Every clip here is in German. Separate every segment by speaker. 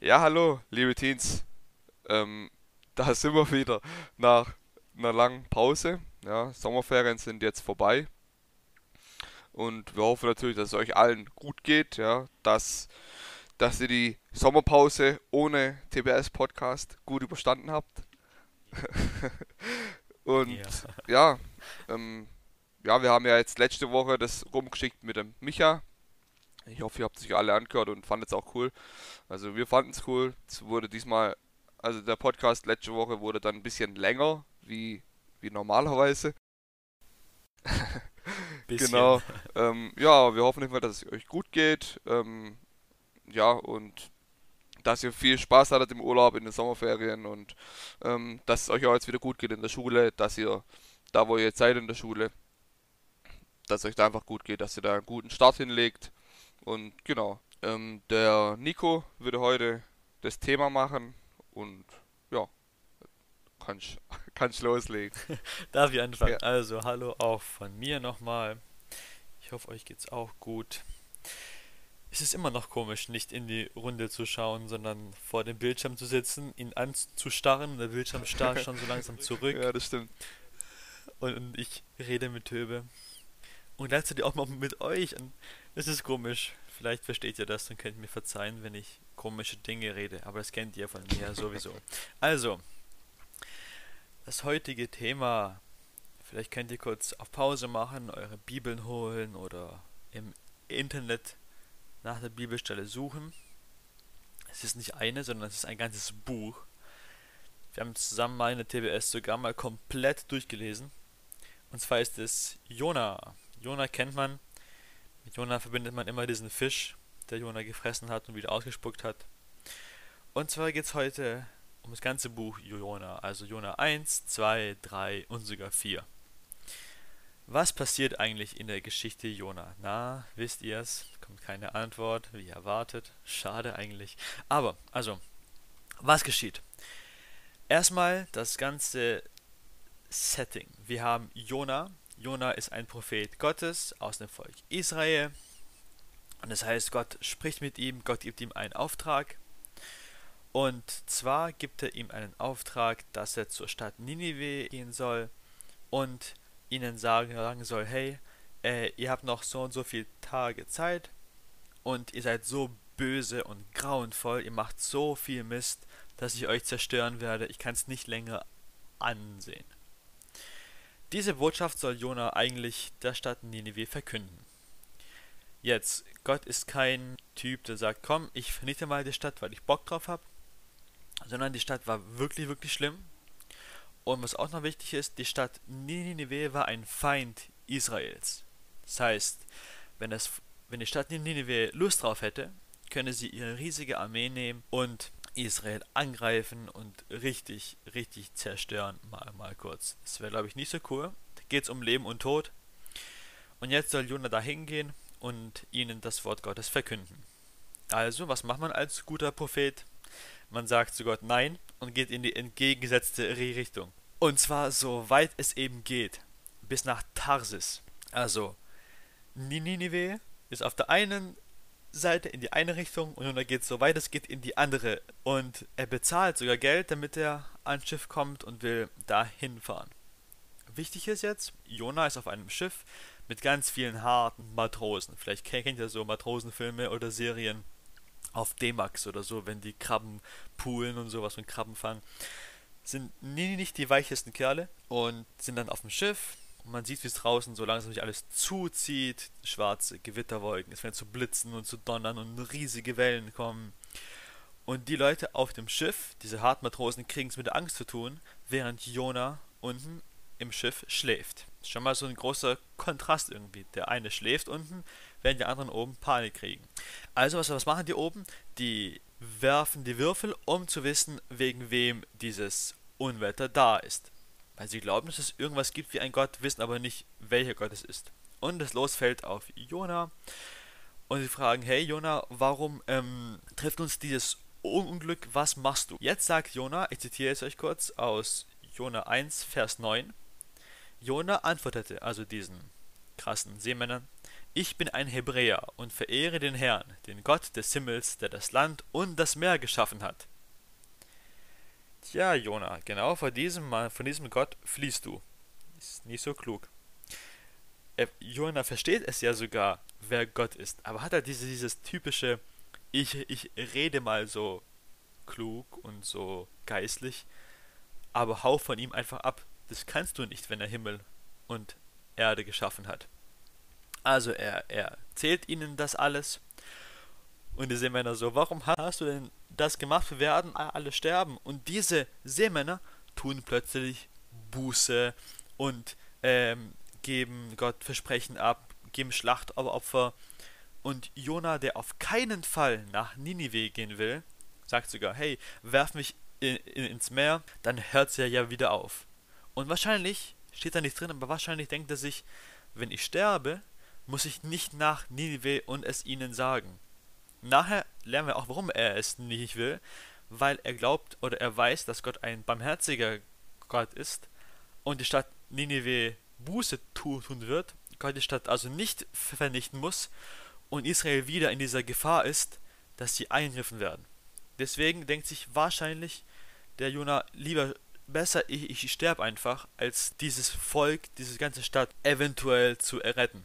Speaker 1: Ja, hallo, liebe Teens. Ähm, da sind wir wieder nach einer langen Pause. Ja, Sommerferien sind jetzt vorbei. Und wir hoffen natürlich, dass es euch allen gut geht, ja, dass, dass ihr die Sommerpause ohne TBS-Podcast gut überstanden habt. Und
Speaker 2: Ja.
Speaker 1: ja, ähm, ja, wir haben ja jetzt letzte Woche das rumgeschickt mit dem Micha. Ich hoffe, ihr habt sich alle angehört und fandet es auch cool. Also wir fanden es cool. Es wurde diesmal, also der Podcast letzte Woche wurde dann ein bisschen länger, wie, wie normalerweise.
Speaker 2: Bisschen.
Speaker 1: Genau. Ähm, ja, wir hoffen einfach, dass es euch gut geht. Ähm, ja, und dass ihr viel Spaß hattet im Urlaub, in den Sommerferien und ähm, dass es euch auch jetzt wieder gut geht in der Schule, dass ihr da, wo ihr jetzt seid in der Schule, dass euch da einfach gut geht, dass ihr da einen guten Start hinlegt. Und genau, ähm, der Nico würde heute das Thema machen und ja, kannst kannst loslegen.
Speaker 2: Darf ich anfangen?
Speaker 1: Ja.
Speaker 2: Also, hallo auch von mir nochmal. Ich hoffe, euch geht's auch gut. Es ist immer noch komisch, nicht in die Runde zu schauen, sondern vor dem Bildschirm zu sitzen, ihn anzustarren der Bildschirm starrt schon so langsam zurück
Speaker 1: Ja, das stimmt.
Speaker 2: und, und ich rede mit Töbe. Und gleichzeitig auch noch mit euch. Es ist komisch. Vielleicht versteht ihr das und könnt mir verzeihen, wenn ich komische Dinge rede. Aber das kennt ihr von mir sowieso. Also, das heutige Thema. Vielleicht könnt ihr kurz auf Pause machen, eure Bibeln holen oder im Internet nach der Bibelstelle suchen. Es ist nicht eine, sondern es ist ein ganzes Buch. Wir haben zusammen mal in der TBS sogar mal komplett durchgelesen. Und zwar ist es Jona. Jona kennt man. Mit Jona verbindet man immer diesen Fisch, der Jona gefressen hat und wieder ausgespuckt hat. Und zwar geht es heute um das ganze Buch Jona. Also Jona 1, 2, 3 und sogar 4. Was passiert eigentlich in der Geschichte Jona? Na, wisst ihr's? Kommt keine Antwort, wie erwartet. Schade eigentlich. Aber, also, was geschieht? Erstmal das ganze Setting. Wir haben Jona. Jona ist ein Prophet Gottes aus dem Volk Israel. Und das heißt, Gott spricht mit ihm, Gott gibt ihm einen Auftrag. Und zwar gibt er ihm einen Auftrag, dass er zur Stadt Ninive gehen soll und ihnen sagen, soll, hey, äh, ihr habt noch so und so viele Tage Zeit und ihr seid so böse und grauenvoll, ihr macht so viel Mist, dass ich euch zerstören werde. Ich kann es nicht länger ansehen. Diese Botschaft soll Jona eigentlich der Stadt Ninive verkünden. Jetzt, Gott ist kein Typ, der sagt, komm, ich vernichte mal die Stadt, weil ich Bock drauf habe, sondern die Stadt war wirklich, wirklich schlimm. Und was auch noch wichtig ist, die Stadt Ninive war ein Feind Israels. Das heißt, wenn, das, wenn die Stadt Ninive Lust drauf hätte, könne sie ihre riesige Armee nehmen und Israel angreifen und richtig, richtig zerstören, mal, mal kurz. Das wäre, glaube ich, nicht so cool. Da geht es um Leben und Tod. Und jetzt soll Jonah da hingehen und ihnen das Wort Gottes verkünden. Also, was macht man als guter Prophet? Man sagt zu Gott Nein und geht in die entgegengesetzte Richtung. Und zwar so weit es eben geht, bis nach Tarsis. Also, Ninive ist auf der einen Seite in die eine Richtung und Jonah geht so weit es geht in die andere. Und er bezahlt sogar Geld, damit er ans Schiff kommt und will dahin fahren. Wichtig ist jetzt, Jonah ist auf einem Schiff mit ganz vielen harten Matrosen. Vielleicht kennt ihr so Matrosenfilme oder Serien auf D-Max oder so, wenn die Krabben poolen und sowas und Krabben fangen. Sind nie nicht die weichesten Kerle und sind dann auf dem Schiff und man sieht, wie es draußen so langsam sich alles zuzieht. Schwarze Gewitterwolken, es fängt zu blitzen und zu donnern und riesige Wellen kommen. Und die Leute auf dem Schiff, diese Hartmatrosen, kriegen es mit Angst zu tun, während Jonah unten im Schiff schläft. Schon mal so ein großer Kontrast irgendwie. Der eine schläft unten, während die anderen oben Panik kriegen. Also, was, was machen die oben? Die werfen die Würfel, um zu wissen, wegen wem dieses Unwetter da ist. Weil sie glauben, dass es irgendwas gibt wie ein Gott, wissen aber nicht, welcher Gott es ist. Und das Los fällt auf Jona. Und sie fragen, hey Jona, warum ähm, trifft uns dieses Unglück? Was machst du? Jetzt sagt Jona, ich zitiere es euch kurz aus Jona 1, Vers 9. Jona antwortete also diesen krassen Seemännern, ich bin ein Hebräer und verehre den Herrn, den Gott des Himmels, der das Land und das Meer geschaffen hat. Tja, Jona, genau vor diesem, von diesem Gott fließt du. Ist nicht so klug. Er, Jona versteht es ja sogar, wer Gott ist, aber hat er diese, dieses typische, ich, ich rede mal so klug und so geistlich, aber hau von ihm einfach ab. Das kannst du nicht, wenn er Himmel und Erde geschaffen hat. Also er, er erzählt ihnen das alles. Und die Seemänner so, warum hast du denn das gemacht? Wir werden alle sterben. Und diese Seemänner tun plötzlich Buße und ähm, geben Gott Versprechen ab, geben Schlachtopfer. Und Jona, der auf keinen Fall nach Ninive gehen will, sagt sogar, hey, werf mich in, in, ins Meer, dann hört es ja wieder auf. Und wahrscheinlich, steht da nicht drin, aber wahrscheinlich denkt er sich, wenn ich sterbe, muss ich nicht nach Ninive und es ihnen sagen. Nachher lernen wir auch, warum er es nicht will, weil er glaubt oder er weiß, dass Gott ein barmherziger Gott ist und die Stadt Ninive Buße tun wird, Gott die Stadt also nicht vernichten muss und Israel wieder in dieser Gefahr ist, dass sie eingriffen werden. Deswegen denkt sich wahrscheinlich der Jonah lieber besser, ich, ich sterbe einfach, als dieses Volk, diese ganze Stadt eventuell zu erretten.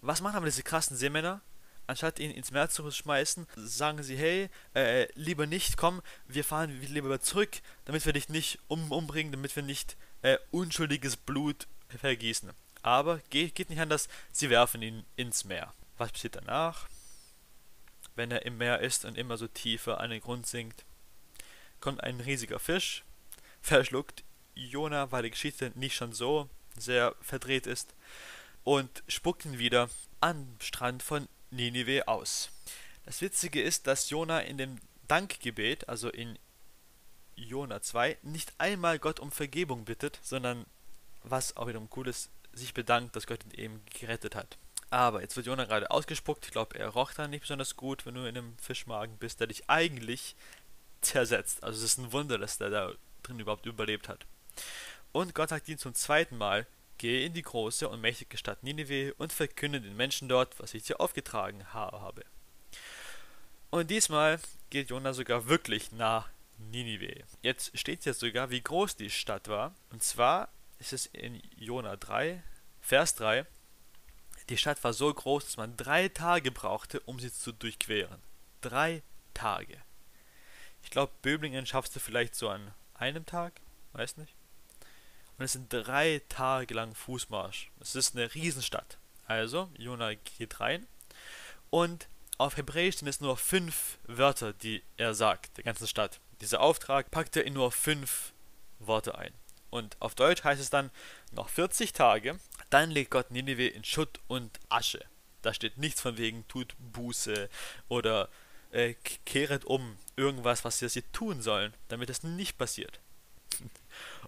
Speaker 2: Was machen aber diese krassen Seemänner? Anstatt ihn ins Meer zu schmeißen, sagen sie, hey, äh, lieber nicht, komm, wir fahren lieber zurück, damit wir dich nicht um, umbringen, damit wir nicht äh, unschuldiges Blut vergießen. Aber geht, geht nicht anders, sie werfen ihn ins Meer. Was passiert danach? wenn er im Meer ist und immer so tiefer an den Grund sinkt. Kommt ein riesiger Fisch, verschluckt Jona, weil die Geschichte nicht schon so sehr verdreht ist, und spuckt ihn wieder am Strand von Ninive aus. Das Witzige ist, dass Jona in dem Dankgebet, also in Jona 2, nicht einmal Gott um Vergebung bittet, sondern, was auch wiederum cool ist, sich bedankt, dass Gott ihn eben gerettet hat. Aber jetzt wird Jonah gerade ausgespuckt. Ich glaube, er roch dann nicht besonders gut, wenn du in einem Fischmagen bist, der dich eigentlich zersetzt. Also es ist ein Wunder, dass der da drin überhaupt überlebt hat. Und Gott sagt ihm zum zweiten Mal, Geh in die große und mächtige Stadt Ninive und verkünde den Menschen dort, was ich dir aufgetragen habe. Und diesmal geht Jonah sogar wirklich nach Ninive. Jetzt steht jetzt sogar, wie groß die Stadt war. Und zwar ist es in Jonah 3, Vers 3, die Stadt war so groß, dass man drei Tage brauchte, um sie zu durchqueren. Drei Tage. Ich glaube, Böblingen schaffst du vielleicht so an einem Tag, weiß nicht. Und es sind drei Tage lang Fußmarsch. Es ist eine Riesenstadt. Also, Jona geht rein und auf Hebräisch sind es nur fünf Wörter, die er sagt, der ganzen Stadt. Dieser Auftrag packt er in nur fünf Worte ein. Und auf Deutsch heißt es dann, noch 40 Tage, dann legt Gott Nineveh in Schutt und Asche. Da steht nichts von wegen, tut Buße oder äh, kehret um irgendwas, was sie tun sollen, damit es nicht passiert.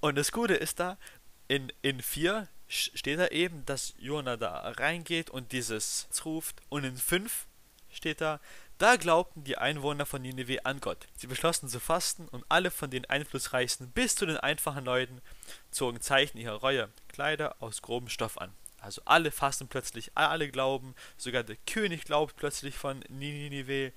Speaker 2: Und das Gute ist da, in, in 4 steht da eben, dass Jona da reingeht und dieses ruft. Und in 5 steht da, da glaubten die Einwohner von Nineveh an Gott. Sie beschlossen zu fasten und alle von den Einflussreichsten bis zu den einfachen Leuten zogen Zeichen ihrer Reue, Kleider aus grobem Stoff an. Also alle fasten plötzlich, alle glauben, sogar der König glaubt plötzlich von Nineveh.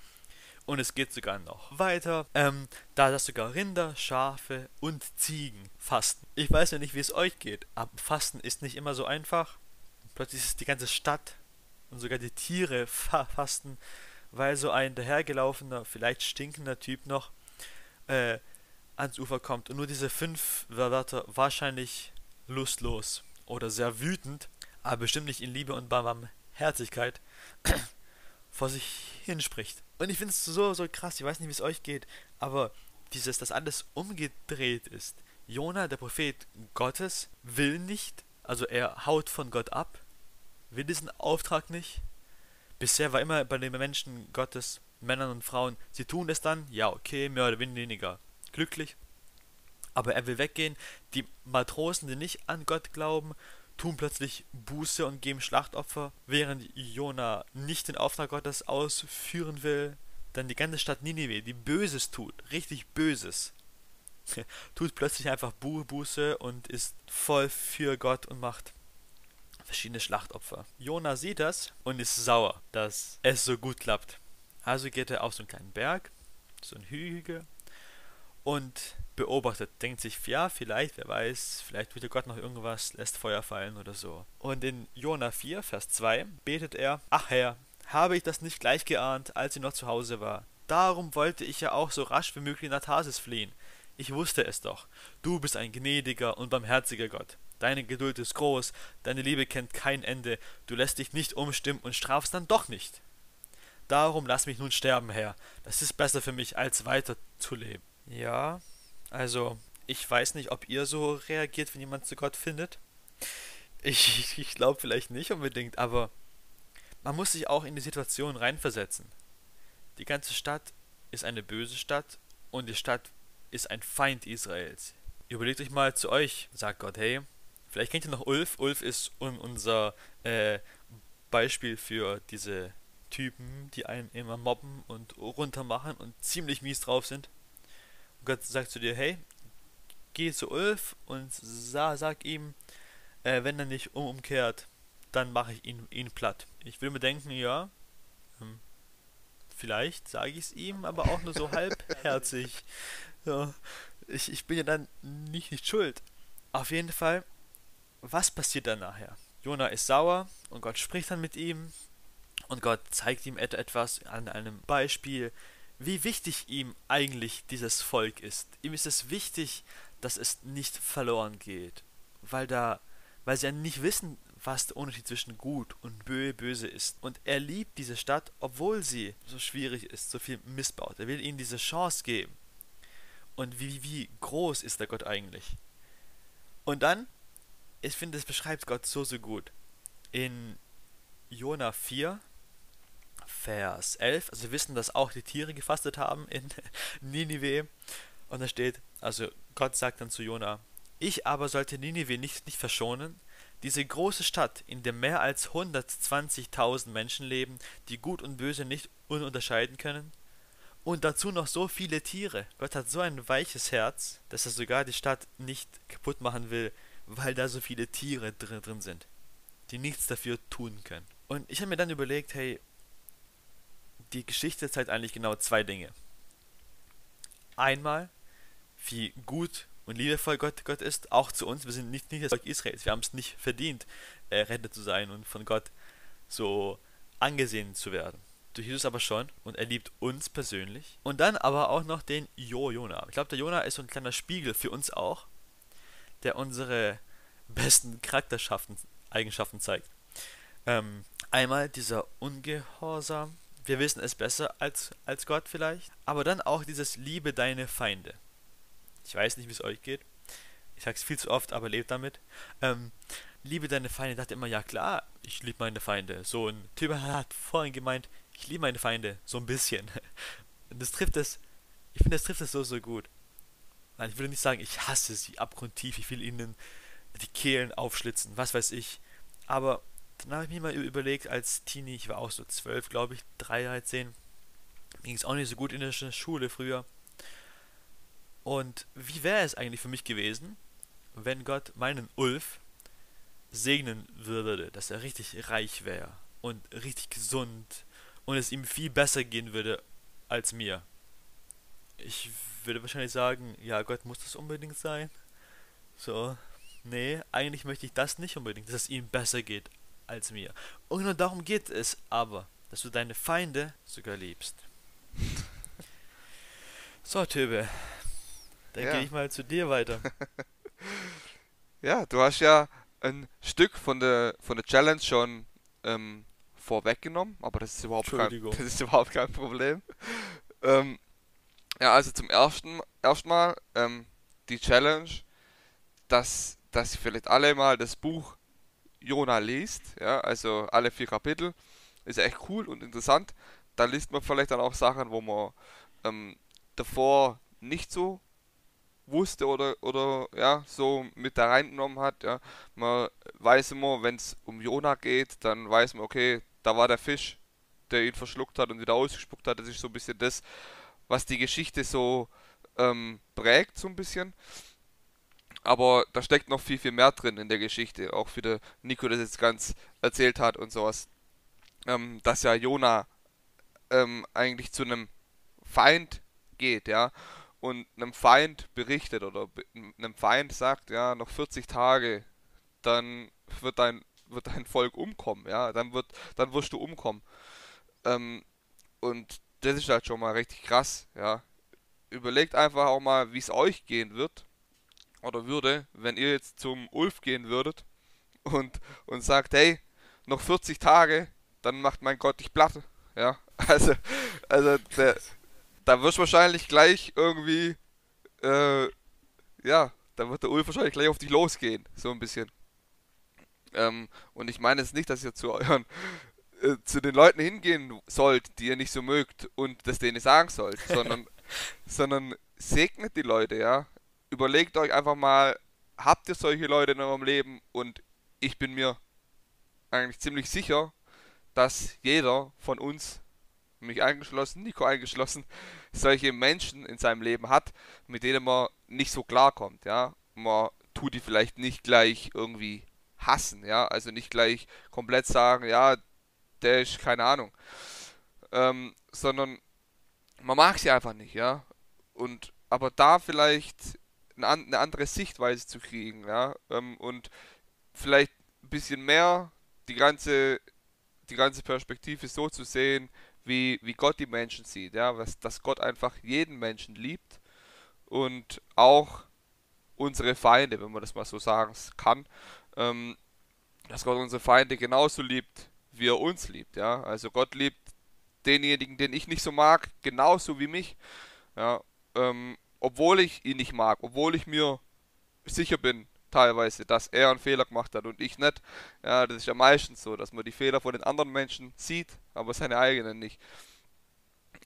Speaker 2: Und es geht sogar noch weiter, ähm, da das sogar Rinder, Schafe und Ziegen fasten. Ich weiß ja nicht, wie es euch geht, aber Fasten ist nicht immer so einfach. Plötzlich ist die ganze Stadt und sogar die Tiere fa fasten weil so ein dahergelaufener, vielleicht stinkender Typ noch äh, ans Ufer kommt und nur diese fünf Wörter wahrscheinlich lustlos oder sehr wütend, aber bestimmt nicht in Liebe und Barmherzigkeit vor sich hinspricht. Und ich finde es so, so krass, ich weiß nicht, wie es euch geht, aber dieses, dass alles umgedreht ist. Jona, der Prophet Gottes, will nicht, also er haut von Gott ab, will diesen Auftrag nicht, Bisher war immer bei den Menschen Gottes, Männern und Frauen, sie tun es dann, ja okay, mehr oder weniger glücklich. Aber er will weggehen. Die Matrosen, die nicht an Gott glauben, tun plötzlich Buße und geben Schlachtopfer, während Jona nicht den Auftrag Gottes ausführen will. Dann die ganze Stadt Ninive, die Böses tut, richtig Böses, tut plötzlich einfach Buße und ist voll für Gott und macht verschiedene Schlachtopfer. Jona sieht das und ist sauer, dass es so gut klappt. Also geht er auf so einen kleinen Berg, so ein Hügel, und beobachtet, denkt sich, ja, vielleicht, wer weiß, vielleicht tut Gott noch irgendwas, lässt Feuer fallen oder so. Und in Jona 4, Vers 2 betet er, ach Herr, habe ich das nicht gleich geahnt, als ich noch zu Hause war. Darum wollte ich ja auch so rasch wie möglich nach Tarsis fliehen. Ich wusste es doch. Du bist ein gnädiger und barmherziger Gott. Deine Geduld ist groß, deine Liebe kennt kein Ende, du lässt dich nicht umstimmen und strafst dann doch nicht. Darum lass mich nun sterben, Herr. Das ist besser für mich, als weiter zu leben. Ja, also, ich weiß nicht, ob ihr so reagiert, wenn jemand zu Gott findet. Ich, ich glaube vielleicht nicht unbedingt, aber man muss sich auch in die Situation reinversetzen. Die ganze Stadt ist eine böse Stadt und die Stadt ist ein Feind Israels. Überlegt euch mal zu euch, sagt Gott, hey, vielleicht kennt ihr noch Ulf. Ulf ist unser äh, Beispiel für diese Typen, die einen immer mobben und runtermachen und ziemlich mies drauf sind. Gott sagt zu dir, hey, geh zu Ulf und sa sag ihm, äh, wenn er nicht umkehrt, dann mache ich ihn, ihn platt. Ich will mir denken, ja, hm, vielleicht sage ich es ihm, aber auch nur so halbherzig. Ja, ich, ich bin ja dann nicht, nicht schuld. Auf jeden Fall, was passiert dann nachher? Jona ist sauer und Gott spricht dann mit ihm und Gott zeigt ihm etwas an einem Beispiel, wie wichtig ihm eigentlich dieses Volk ist. Ihm ist es wichtig, dass es nicht verloren geht, weil da, weil sie ja nicht wissen, was der Unterschied zwischen gut und böse ist. Und er liebt diese Stadt, obwohl sie so schwierig ist, so viel missbaut. Er will ihnen diese Chance geben. Und wie, wie groß ist der Gott eigentlich? Und dann, ich finde, es beschreibt Gott so, so gut. In Jona 4, Vers 11, also wir wissen, dass auch die Tiere gefastet haben in Ninive. Und da steht, also Gott sagt dann zu Jona, ich aber sollte Ninive nicht, nicht verschonen, diese große Stadt, in der mehr als 120.000 Menschen leben, die Gut und Böse nicht unterscheiden können, und dazu noch so viele Tiere. Gott hat so ein weiches Herz, dass er sogar die Stadt nicht kaputt machen will, weil da so viele Tiere drin, drin sind, die nichts dafür tun können. Und ich habe mir dann überlegt, hey, die Geschichte zeigt eigentlich genau zwei Dinge. Einmal, wie gut und liebevoll Gott, Gott ist, auch zu uns. Wir sind nicht, nicht das Volk Israels. Wir haben es nicht verdient, äh, Retter zu sein und von Gott so angesehen zu werden. Durch Jesus aber schon und er liebt uns persönlich. Und dann aber auch noch den Jo Jona. Ich glaube, der Jona ist so ein kleiner Spiegel für uns auch, der unsere besten Charakterschaften, Eigenschaften zeigt. Ähm, einmal dieser Ungehorsam. Wir wissen es besser als, als Gott vielleicht. Aber dann auch dieses Liebe deine Feinde. Ich weiß nicht, wie es euch geht. Ich sag's viel zu oft, aber lebt damit. Ähm, liebe deine Feinde. Ich dachte immer, ja klar, ich liebe meine Feinde. So ein Typ hat vorhin gemeint, ich liebe meine Feinde. So ein bisschen. Das trifft es, ich finde, das trifft es so, so gut. Nein, ich würde nicht sagen, ich hasse sie abgrundtief. Ich will ihnen die Kehlen aufschlitzen, was weiß ich. Aber dann habe ich mir mal überlegt, als Teenie, ich war auch so zwölf, glaube ich, drei, 13, ging es auch nicht so gut in der Schule früher. Und wie wäre es eigentlich für mich gewesen, wenn Gott meinen Ulf segnen würde, dass er richtig reich wäre und richtig gesund und es ihm viel besser gehen würde als mir? Ich würde wahrscheinlich sagen, ja, Gott muss das unbedingt sein. So, nee, eigentlich möchte ich das nicht unbedingt, dass es ihm besser geht als mir. Und genau darum geht es aber, dass du deine Feinde sogar liebst. So, Töbe, dann ja. gehe ich mal zu dir weiter.
Speaker 1: ja, du hast ja ein Stück von der von der Challenge schon ähm, vorweggenommen, aber das ist überhaupt kein, das ist überhaupt kein Problem. ähm, ja, also zum ersten, Mal ähm, die Challenge, dass, dass vielleicht alle mal das Buch Jona liest, ja, also alle vier Kapitel, ist echt cool und interessant. Da liest man vielleicht dann auch Sachen, wo man ähm, davor nicht so wusste oder, oder ja, so mit da reingenommen hat. Ja. Man weiß immer, wenn es um Jona geht, dann weiß man, okay, da war der Fisch, der ihn verschluckt hat und wieder ausgespuckt hat. Das ist so ein bisschen das, was die Geschichte so ähm, prägt, so ein bisschen. Aber da steckt noch viel, viel mehr drin in der Geschichte, auch wie der Nico das jetzt ganz erzählt hat und sowas. Ähm, dass ja Jona ähm, eigentlich zu einem Feind geht, ja, und einem Feind berichtet oder einem Feind sagt, ja, noch 40 Tage, dann wird dein, wird dein Volk umkommen, ja, dann wird, dann wirst du umkommen. Ähm, und das ist halt schon mal richtig krass, ja. Überlegt einfach auch mal, wie es euch gehen wird oder würde, wenn ihr jetzt zum Ulf gehen würdet und, und sagt, hey, noch 40 Tage, dann macht mein Gott dich platt. Ja, also, also der, da wirst du wahrscheinlich gleich irgendwie, äh, ja, da wird der Ulf wahrscheinlich gleich auf dich losgehen, so ein bisschen. Ähm, und ich meine jetzt nicht, dass ihr zu euren, äh, zu den Leuten hingehen sollt, die ihr nicht so mögt und das denen sagen sollt, sondern, sondern segnet die Leute, ja. Überlegt euch einfach mal, habt ihr solche Leute in eurem Leben und ich bin mir eigentlich ziemlich sicher, dass jeder von uns mich eingeschlossen, Nico eingeschlossen, solche Menschen in seinem Leben hat, mit denen man nicht so klarkommt, ja. Man tut die vielleicht nicht gleich irgendwie hassen, ja, also nicht gleich komplett sagen, ja, der ist keine Ahnung, ähm, sondern man mag sie einfach nicht, ja. Und aber da vielleicht eine andere Sichtweise zu kriegen, ja, ähm, und vielleicht ein bisschen mehr die ganze die ganze Perspektive so zu sehen, wie, wie Gott die Menschen sieht, ja, was, dass Gott einfach jeden Menschen liebt und auch unsere Feinde, wenn man das mal so sagen kann, ähm, dass Gott unsere Feinde genauso liebt, wie er uns liebt, ja, also Gott liebt denjenigen, den ich nicht so mag, genauso wie mich, ja, ähm, obwohl ich ihn nicht mag, obwohl ich mir sicher bin, teilweise, dass er einen Fehler gemacht hat und ich nicht. Ja, das ist ja meistens so, dass man die Fehler von den anderen Menschen sieht, aber seine eigenen nicht.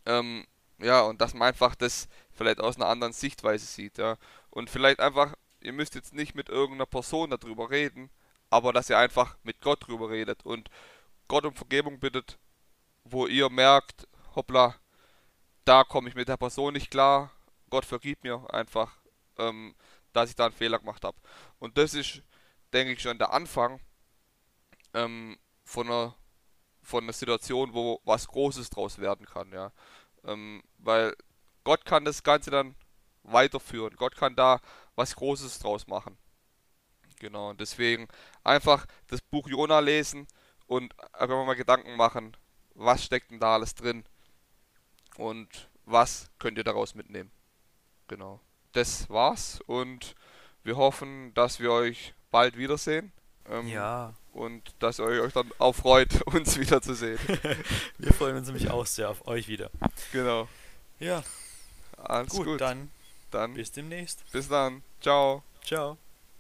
Speaker 1: Ähm, ja, und dass man einfach das vielleicht aus einer anderen Sichtweise sieht, ja. Und vielleicht einfach, ihr müsst jetzt nicht mit irgendeiner Person darüber reden, aber dass ihr einfach mit Gott drüber redet und Gott um Vergebung bittet, wo ihr merkt, hoppla, da komme ich mit der Person nicht klar, Gott vergib mir einfach. Ähm, dass ich da einen Fehler gemacht habe. Und das ist, denke ich, schon der Anfang ähm, von, einer, von einer Situation, wo was Großes draus werden kann, ja. Ähm, weil Gott kann das Ganze dann weiterführen. Gott kann da was Großes draus machen. Genau, und deswegen einfach das Buch Jona lesen und einfach mal Gedanken machen, was steckt denn da alles drin und was könnt ihr daraus mitnehmen. Genau das war's und wir hoffen, dass wir euch bald wiedersehen.
Speaker 2: Ähm, ja.
Speaker 1: Und dass ihr euch dann auch freut, uns wiederzusehen.
Speaker 2: wir freuen uns nämlich auch sehr auf euch wieder.
Speaker 1: Genau.
Speaker 2: Ja.
Speaker 1: Alles gut. gut.
Speaker 2: Dann, dann bis demnächst.
Speaker 1: Bis dann. Ciao.
Speaker 2: Ciao.